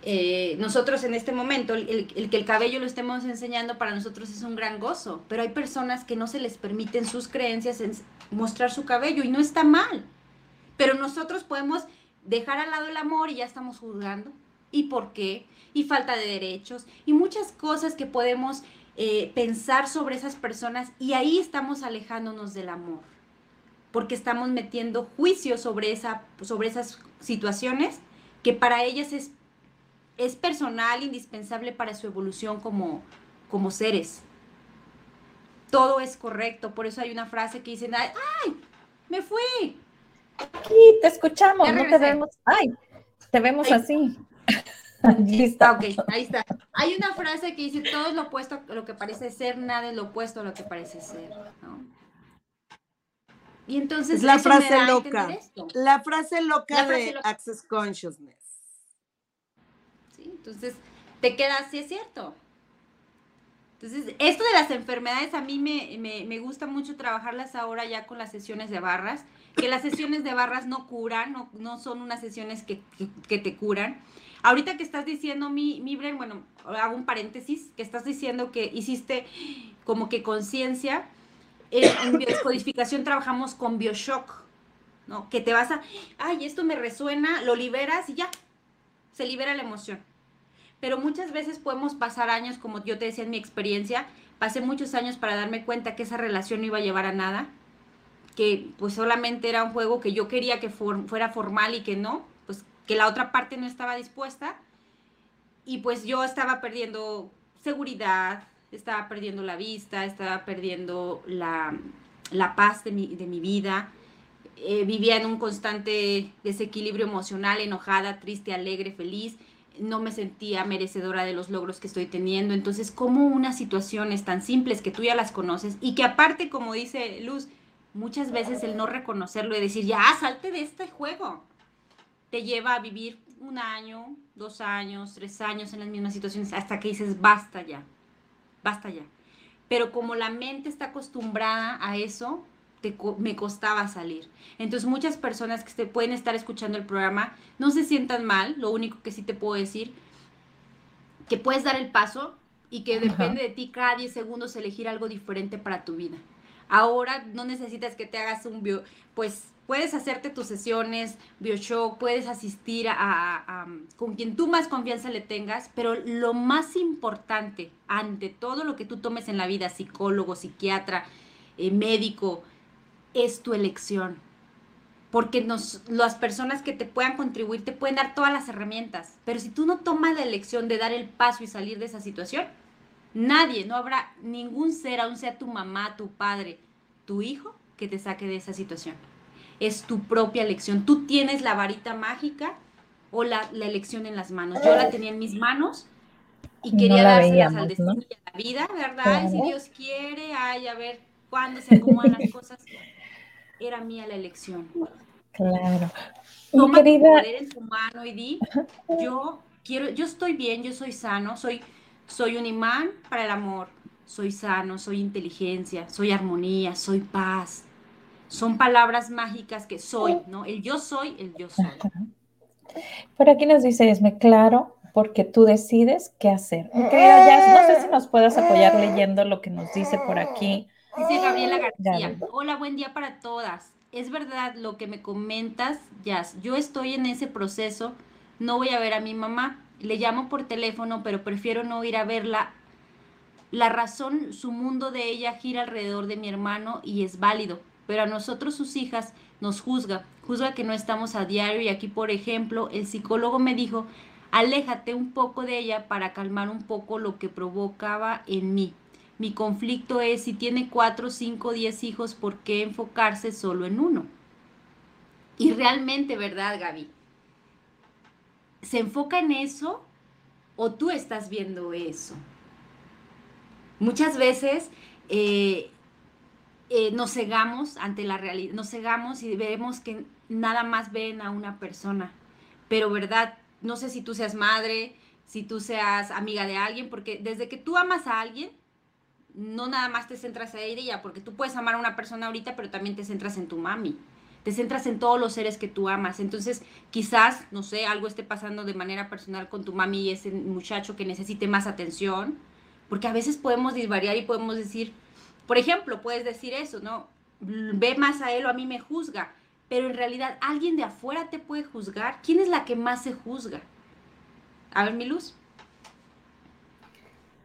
eh, nosotros en este momento, el, que el cabello lo estemos enseñando para nosotros es un gran gozo, pero hay personas que no se les permiten sus creencias en mostrar su cabello y no está mal. Pero nosotros podemos dejar al lado el amor y ya estamos juzgando. ¿Y por qué? y falta de derechos y muchas cosas que podemos eh, pensar sobre esas personas y ahí estamos alejándonos del amor, porque estamos metiendo juicio sobre, esa, sobre esas situaciones que para ellas es, es personal, indispensable para su evolución como, como seres. Todo es correcto, por eso hay una frase que dice, ay, me fui. Aquí te escuchamos, no te vemos. Ay, te vemos así. Ahí está, ok, ahí está. Hay una frase que dice, todo es lo opuesto a lo que parece ser, nada es lo opuesto a lo que parece ser, ¿no? Y entonces... Es la frase loca. La frase loca de Access Consciousness. Sí, entonces te queda así, es cierto. Entonces, esto de las enfermedades a mí me, me, gusta mucho trabajarlas ahora ya con las sesiones de barras, que las sesiones de barras no curan, no, no son unas sesiones que, que, te curan, Ahorita que estás diciendo, mi, mi Bren, bueno, hago un paréntesis, que estás diciendo que hiciste como que conciencia. en biodescodificación trabajamos con Bioshock, ¿no? Que te vas a, ay, esto me resuena, lo liberas y ya, se libera la emoción. Pero muchas veces podemos pasar años, como yo te decía en mi experiencia, pasé muchos años para darme cuenta que esa relación no iba a llevar a nada, que pues solamente era un juego que yo quería que fuera formal y que no, pues que la otra parte no estaba dispuesta. Y pues yo estaba perdiendo seguridad, estaba perdiendo la vista, estaba perdiendo la, paz de mi, de mi vida, eh, vivía en un constante desequilibrio emocional, enojada, triste, alegre, feliz, no me sentía merecedora de los logros que estoy teniendo. Entonces, como unas situaciones tan simples que tú ya las conoces y que aparte, como dice Luz, muchas veces el no reconocerlo y decir, ya, salte de este juego, te lleva a vivir un año, dos años, tres años en las mismas situaciones hasta que dices, basta ya, basta ya. Pero como la mente está acostumbrada a eso, me costaba salir. Entonces muchas personas que pueden estar escuchando el programa no se sientan mal, lo único que sí te puedo decir, que puedes dar el paso y que depende de ti cada 10 segundos elegir algo diferente para tu vida. Ahora no necesitas que te hagas un bio, pues puedes hacerte tus sesiones, bioshock, puedes asistir a, con quien tú más confianza le tengas, pero lo más importante ante todo lo que tú tomes en la vida, psicólogo, psiquiatra, eh, médico, es tu elección. Porque nos, las personas que te puedan contribuir te pueden dar todas las herramientas, pero si tú no tomas la elección de dar el paso y salir de esa situación, nadie, no habrá ningún ser, aun sea tu mamá, tu padre, tu hijo, que te saque de esa situación. Es tu propia elección. Tú tienes la varita mágica o la, elección en las manos. Yo la tenía en mis manos y quería dárselas al destino y a la vida, ¿verdad? Si Dios quiere, ay, a ver cuándo se acomodan las cosas era mía la elección. Claro. Toma tu poder en tu mano y di, yo quiero, yo estoy bien, yo soy sano, soy, soy un imán para el amor, soy sano, soy inteligencia, soy armonía, soy paz. Son palabras mágicas que soy, ¿no? El yo soy, el yo soy. Por aquí nos dice Esme, claro, porque tú decides qué hacer. no sé si nos puedes apoyar leyendo lo que nos dice por aquí. Dice Gabriela García. Hola, buen día para todas. Es verdad lo que me comentas, Jazz. Yo estoy en ese proceso. No voy a ver a mi mamá. Le llamo por teléfono, pero prefiero no ir a verla. La razón, su mundo de ella gira alrededor de mi hermano y es válido. Pero a nosotros, sus hijas, nos juzga. Juzga que no estamos a diario y aquí, por ejemplo, el psicólogo me dijo, aléjate un poco de ella para calmar un poco lo que provocaba en mí. Mi conflicto es si tiene cuatro, cinco, diez hijos, ¿por qué enfocarse solo en uno? Y realmente, ¿verdad, Gaby? ¿Se enfoca en eso o tú estás viendo eso? Muchas veces eh, eh, nos cegamos ante la realidad, nos cegamos y vemos que nada más ven a una persona. Pero, ¿verdad? No sé si tú seas madre, si tú seas amiga de alguien, porque desde que tú amas a alguien, no nada más te centras en ella, porque tú puedes amar a una persona ahorita, pero también te centras en tu mami. Te centras en todos los seres que tú amas. Entonces, quizás, no sé, algo esté pasando de manera personal con tu mami y ese muchacho que necesite más atención. Porque a veces podemos disvariar y podemos decir, por ejemplo, puedes decir eso, ¿no? Ve más a él o a mí me juzga. Pero en realidad, ¿alguien de afuera te puede juzgar? ¿Quién es la que más se juzga? A ver, mi luz.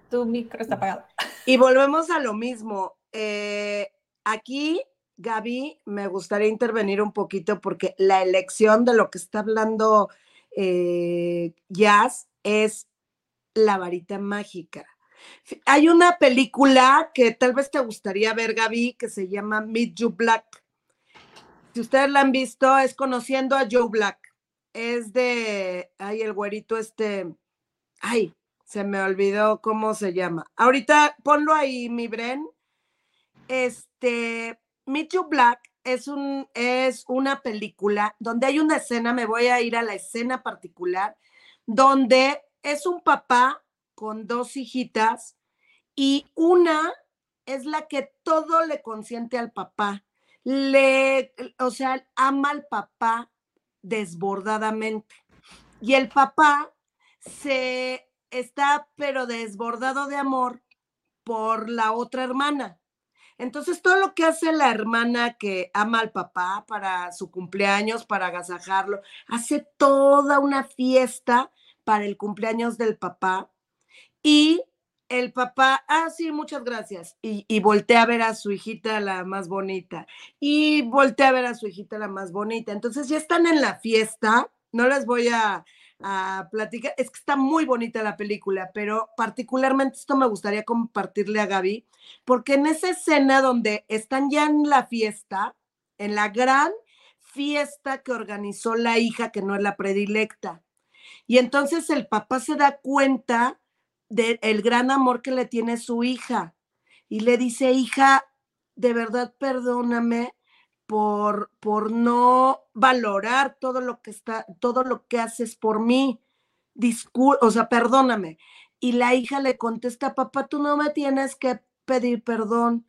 Tu micro está apagado. Y volvemos a lo mismo. Eh, aquí, Gaby, me gustaría intervenir un poquito porque la elección de lo que está hablando eh, Jazz es la varita mágica. Hay una película que tal vez te gustaría ver, Gaby, que se llama Meet You Black. Si ustedes la han visto, es conociendo a Joe Black. Es de, ay, el güerito este, ay, se me olvidó cómo se llama. Ahorita ponlo ahí, mi Bren. Este, Meet You Black es, un, es una película donde hay una escena, me voy a ir a la escena particular, donde es un papá con dos hijitas y una es la que todo le consiente al papá. Le, o sea, ama al papá desbordadamente. Y el papá se está pero desbordado de amor por la otra hermana. Entonces, todo lo que hace la hermana que ama al papá para su cumpleaños, para agasajarlo, hace toda una fiesta para el cumpleaños del papá. Y el papá, ah, sí, muchas gracias. Y, y voltea a ver a su hijita la más bonita. Y voltea a ver a su hijita la más bonita. Entonces ya están en la fiesta. No les voy a, a platicar. Es que está muy bonita la película, pero particularmente esto me gustaría compartirle a Gaby, porque en esa escena donde están ya en la fiesta, en la gran fiesta que organizó la hija que no es la predilecta, y entonces el papá se da cuenta del gran amor que le tiene su hija y le dice, hija, de verdad perdóname por, por no valorar todo lo que está, todo lo que haces por mí. Discul o sea, perdóname. Y la hija le contesta, papá, tú no me tienes que pedir perdón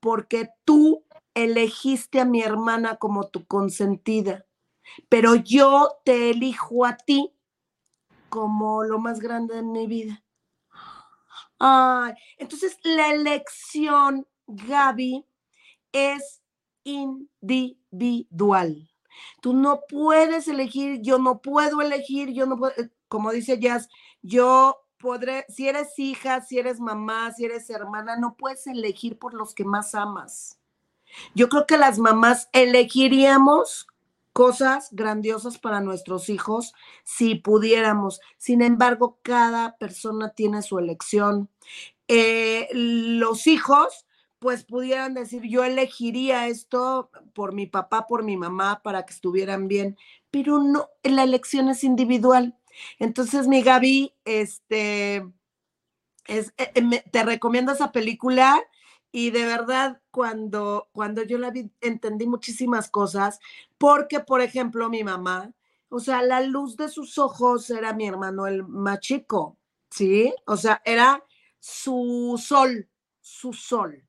porque tú elegiste a mi hermana como tu consentida, pero yo te elijo a ti como lo más grande de mi vida. Ay, entonces la elección, Gaby, es individual. Tú no puedes elegir, yo no puedo elegir, yo no puedo, como dice Jazz, yo podré, si eres hija, si eres mamá, si eres hermana, no puedes elegir por los que más amas. Yo creo que las mamás elegiríamos cosas grandiosas para nuestros hijos si pudiéramos. Sin embargo, cada persona tiene su elección. Eh, los hijos pues pudieran decir, yo elegiría esto por mi papá, por mi mamá, para que estuvieran bien, pero no, la elección es individual. Entonces, mi Gaby, este, es, eh, eh, te recomiendo esa película y de verdad, cuando, cuando yo la vi, entendí muchísimas cosas, porque, por ejemplo, mi mamá, o sea, la luz de sus ojos era mi hermano el más chico, ¿sí? O sea, era su sol, su sol.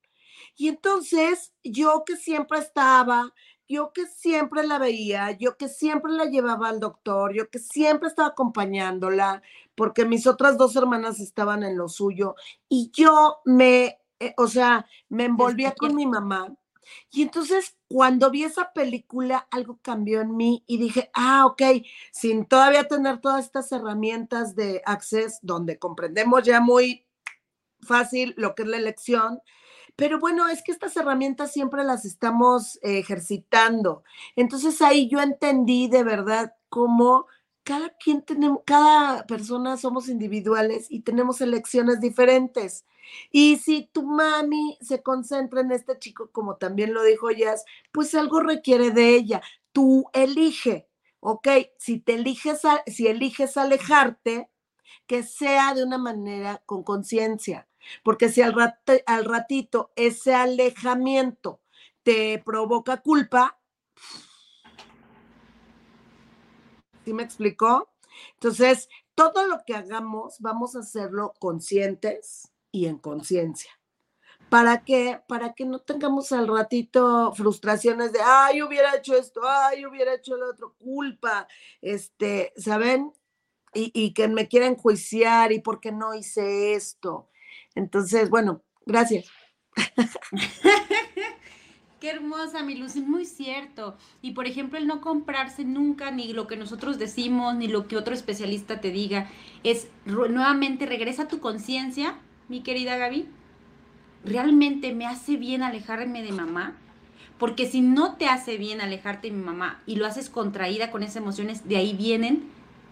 Y entonces yo que siempre estaba, yo que siempre la veía, yo que siempre la llevaba al doctor, yo que siempre estaba acompañándola, porque mis otras dos hermanas estaban en lo suyo, y yo me, eh, o sea, me envolvía con mi mamá. Y entonces cuando vi esa película, algo cambió en mí y dije, ah, ok, sin todavía tener todas estas herramientas de Access, donde comprendemos ya muy fácil lo que es la elección, pero bueno, es que estas herramientas siempre las estamos ejercitando. Entonces ahí yo entendí de verdad cómo cada quien tenemos, cada persona somos individuales y tenemos elecciones diferentes. Y si tu mami se concentra en este chico, como también lo dijo Jazz, pues algo requiere de ella. Tú elige, ¿ok? Si te eliges, si eliges alejarte, que sea de una manera con conciencia. Porque si al, al ratito ese alejamiento te provoca culpa, ¿sí me explicó? Entonces, todo lo que hagamos, vamos a hacerlo conscientes y en conciencia. ¿Para qué? Para que no tengamos al ratito frustraciones de, ay, hubiera hecho esto, ay, hubiera hecho lo otro, culpa, este, ¿saben? Y, y que me quieran enjuiciar y por qué no hice esto. Entonces, bueno, gracias. Qué hermosa, mi es muy cierto. Y por ejemplo, el no comprarse nunca ni lo que nosotros decimos, ni lo que otro especialista te diga, es nuevamente regresa a tu conciencia, mi querida Gaby. ¿Realmente me hace bien alejarme de mamá? Porque si no te hace bien alejarte de mi mamá y lo haces contraída con esas emociones, de ahí vienen,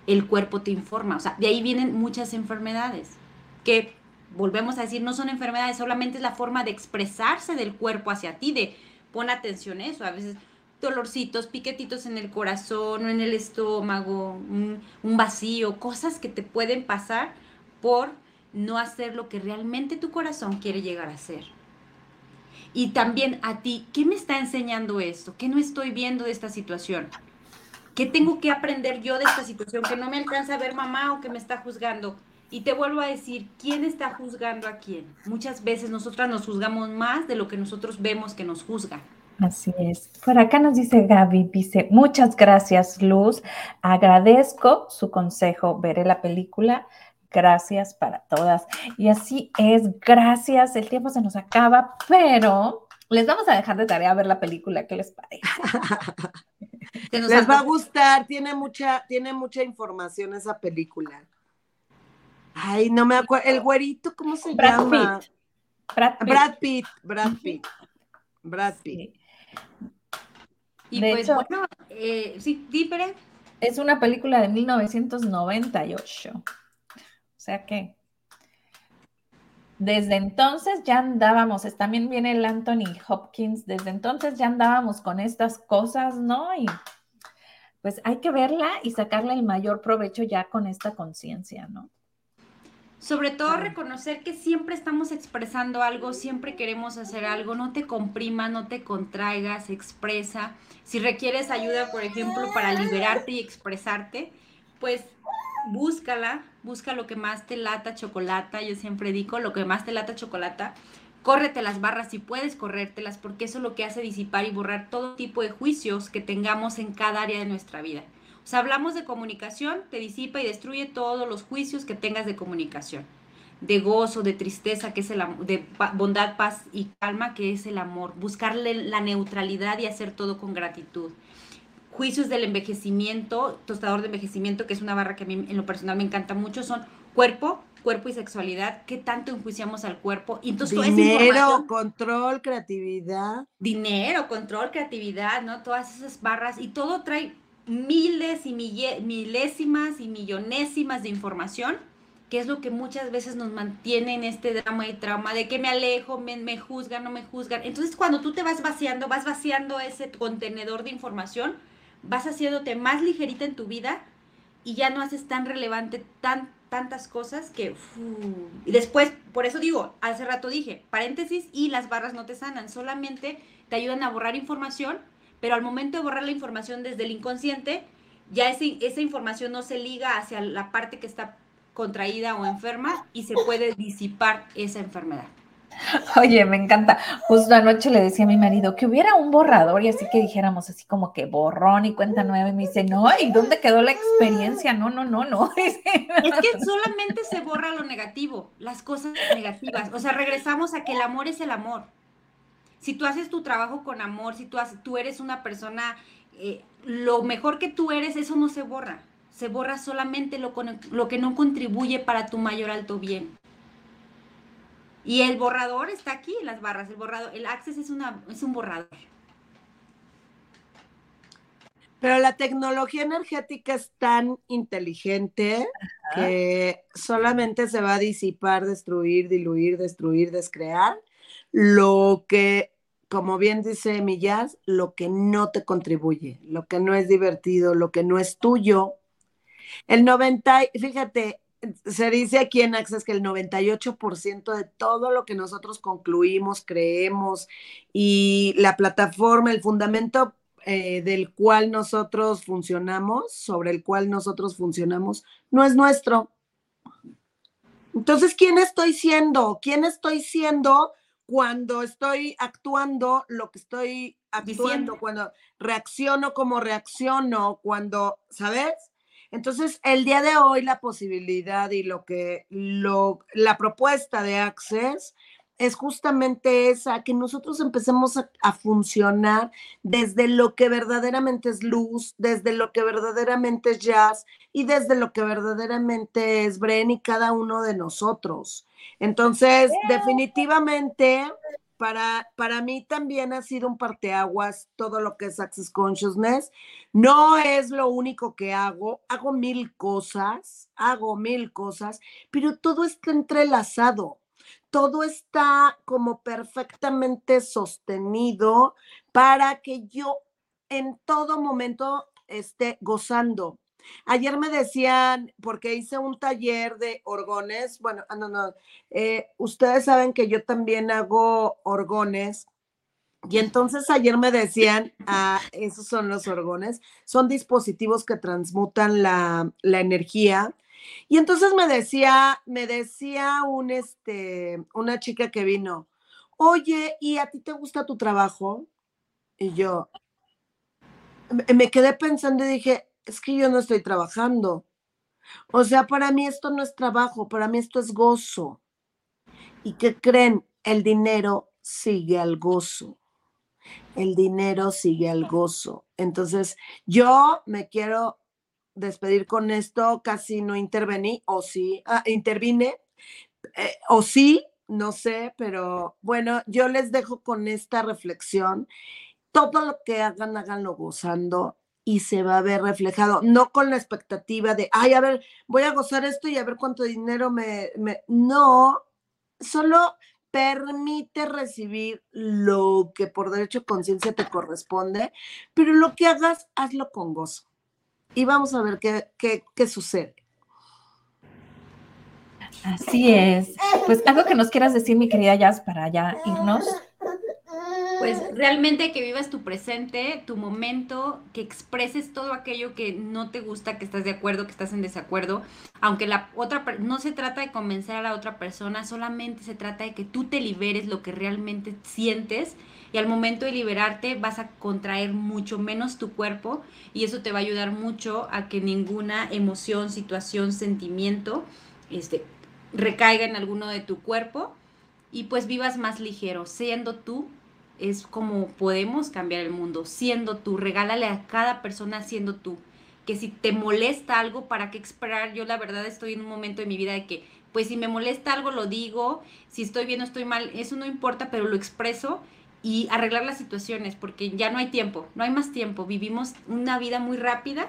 el cuerpo te informa, o sea, de ahí vienen muchas enfermedades que volvemos a decir, no son enfermedades, solamente es la forma de expresarse del cuerpo hacia ti, de pon atención a eso, a veces dolorcitos, piquetitos en el corazón en el estómago, un, vacío, cosas que te pueden pasar por no hacer lo que realmente tu corazón quiere llegar a ser. Y también a ti, ¿qué me está enseñando esto? ¿Qué no estoy viendo de esta situación? ¿Qué tengo que aprender yo de esta situación que no me alcanza a ver mamá o que me está juzgando? Y te vuelvo a decir, ¿quién está juzgando a quién? Muchas veces nosotras nos juzgamos más de lo que nosotros vemos que nos juzgan. Así es. Por acá nos dice Gaby, dice, muchas gracias Luz, agradezco su consejo, veré la película, gracias para todas. Y así es, gracias, el tiempo se nos acaba, pero les vamos a dejar de tarea ver la película, ¿qué les parece? les va a gustar, tiene mucha, tiene mucha información esa película. Ay, no me acuerdo, el güerito, ¿cómo se llama? Brad Pitt. Brad Pitt, Brad Pitt. Brad Pitt. Y pues bueno, eh, sí, dípere. Es una película de 1998. O sea que desde entonces ya andábamos, también viene el Anthony Hopkins, desde entonces ya andábamos con estas cosas, ¿no? Y pues hay que verla y sacarle el mayor provecho ya con esta conciencia, ¿no? Sobre todo reconocer que siempre estamos expresando algo, siempre queremos hacer algo, no te comprima, no te contraigas, expresa. Si requieres ayuda, por ejemplo, para liberarte y expresarte, pues búscala, busca lo que más te lata, chocolata, yo siempre digo, lo que más te lata, chocolata, córrete las barras si puedes corrértelas, porque eso es lo que hace disipar y borrar todo tipo de juicios que tengamos en cada área de nuestra vida. O sea, hablamos de comunicación, te disipa y destruye todos los juicios que tengas de comunicación. De gozo, de tristeza, que es el amor, de bondad, paz y calma, que es el amor. Buscarle la neutralidad y hacer todo con gratitud. Juicios del envejecimiento, tostador de envejecimiento, que es una barra que a mí en lo personal me encanta mucho, son cuerpo, cuerpo y sexualidad, qué tanto enjuiciamos al cuerpo. Y entonces, dinero, control, creatividad. Dinero, control, creatividad, ¿no? Todas esas barras y todo trae miles y milésimas y millonésimas de información, que es lo que muchas veces nos mantiene en este drama y trauma de que me alejo, me, me juzgan, no me juzgan. Entonces, cuando tú te vas vaciando, vas vaciando ese contenedor de información, vas haciéndote más ligerita en tu vida y ya no haces tan relevante tan, tantas cosas que... y después, por eso digo, hace rato dije, paréntesis y las barras no te sanan, solamente te ayudan a borrar información pero al momento de borrar la información desde el inconsciente, ya esa información no se liga hacia la parte que está contraída o enferma y se puede disipar esa enfermedad. Oye, me encanta. Justo anoche le decía a mi marido que hubiera un borrador y así que dijéramos así como que borrón y cuenta nueva y me dice, no, ¿y dónde quedó la experiencia? No, no, no, no. Es que solamente se borra lo negativo, las cosas negativas. O sea, regresamos a que el amor es el amor si tú haces tu trabajo con amor, si tú, tú eres una persona, eh, lo mejor que tú eres, eso no se borra. Se borra solamente lo, lo que no contribuye para tu mayor alto bien. Y el borrador está aquí en las barras. El borrador, el Access es, una, es un borrador. Pero la tecnología energética es tan inteligente que solamente se va a disipar, destruir, diluir, destruir, descrear lo que, como bien dice Millas, lo que no te contribuye, lo que no es divertido, lo que no es tuyo. El 90, fíjate, se dice aquí en Access que el 98% de todo lo que nosotros concluimos, creemos y la plataforma, el fundamento eh, del cual nosotros funcionamos, sobre el cual nosotros funcionamos, no es nuestro. Entonces, ¿quién estoy siendo? ¿Quién estoy siendo cuando estoy actuando lo que estoy actuando, cuando reacciono como reacciono, cuando, ¿sabes? Entonces, el día de hoy la posibilidad y lo que, lo, la propuesta de Access es justamente esa, que nosotros empecemos a, funcionar desde lo que verdaderamente es luz, desde lo que verdaderamente es jazz y desde lo que verdaderamente es Bren y cada uno de nosotros. Entonces, definitivamente, para, para mí también ha sido un parteaguas todo lo que es Access Consciousness. No es lo único que hago, hago mil cosas, hago mil cosas, pero todo está entrelazado todo está como perfectamente sostenido para que yo en todo momento esté gozando. Ayer me decían, porque hice un taller de orgones, bueno, ah, no, no, eh, ustedes saben que yo también hago orgones. Y entonces ayer me decían, ah, esos son los orgones, son dispositivos que transmutan la, la energía y entonces me decía, me decía un, este, una chica que vino, oye, ¿y a ti te gusta tu trabajo? Y yo me quedé pensando y dije, es que yo no estoy trabajando. O sea, para mí esto no es trabajo, para mí esto es gozo. ¿Y qué creen? El dinero sigue al gozo. El dinero sigue al gozo. Entonces, yo me quiero despedir con esto, casi no intervení, o sí, ah, intervine, eh, o sí, no sé, pero bueno, yo les dejo con esta reflexión. Todo lo que hagan, háganlo gozando y se va a ver reflejado, no con la expectativa de, ay, a ver, voy a gozar esto y a ver cuánto dinero me, me... no, solo permite recibir lo que por derecho de conciencia te corresponde, pero lo que hagas, hazlo con gozo. Y vamos a ver qué, qué, qué sucede. Así es. Pues algo que nos quieras decir, mi querida Jazz, para ya irnos. Pues realmente que vivas tu presente, tu momento, que expreses todo aquello que no te gusta, que estás de acuerdo, que estás en desacuerdo, aunque la otra no se trata de convencer a la otra persona, solamente se trata de que tú te liberes lo que realmente sientes y al momento de liberarte vas a contraer mucho menos tu cuerpo y eso te va a ayudar mucho a que ninguna emoción, situación, sentimiento este recaiga en alguno de tu cuerpo y pues vivas más ligero, siendo tú es como podemos cambiar el mundo, siendo tú, regálale a cada persona siendo tú. Que si te molesta algo, ¿para qué esperar? Yo la verdad estoy en un momento de mi vida de que, pues si me molesta algo, lo digo, si estoy bien o estoy mal, eso no importa, pero lo expreso y arreglar las situaciones, porque ya no hay tiempo, no hay más tiempo, vivimos una vida muy rápida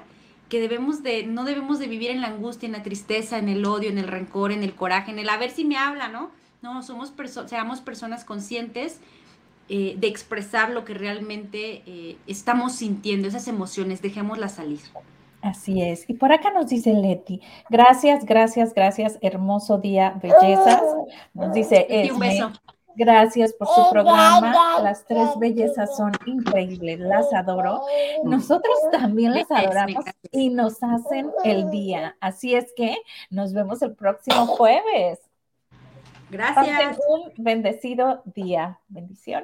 que debemos de, no debemos de vivir en la angustia, en la tristeza, en el odio, en el rencor, en el coraje, en el a ver si me habla, ¿no? No, somos seamos personas conscientes eh, de expresar lo que realmente eh, estamos sintiendo, esas emociones, dejémoslas salir. Así es. Y por acá nos dice Leti, gracias, gracias, gracias, hermoso día, bellezas. Nos dice, un beso. Gracias por su programa. Las tres bellezas son increíbles. Las adoro. Nosotros también las adoramos y nos hacen el día. Así es que nos vemos el próximo jueves. Gracias. un bendecido día. Bendiciones.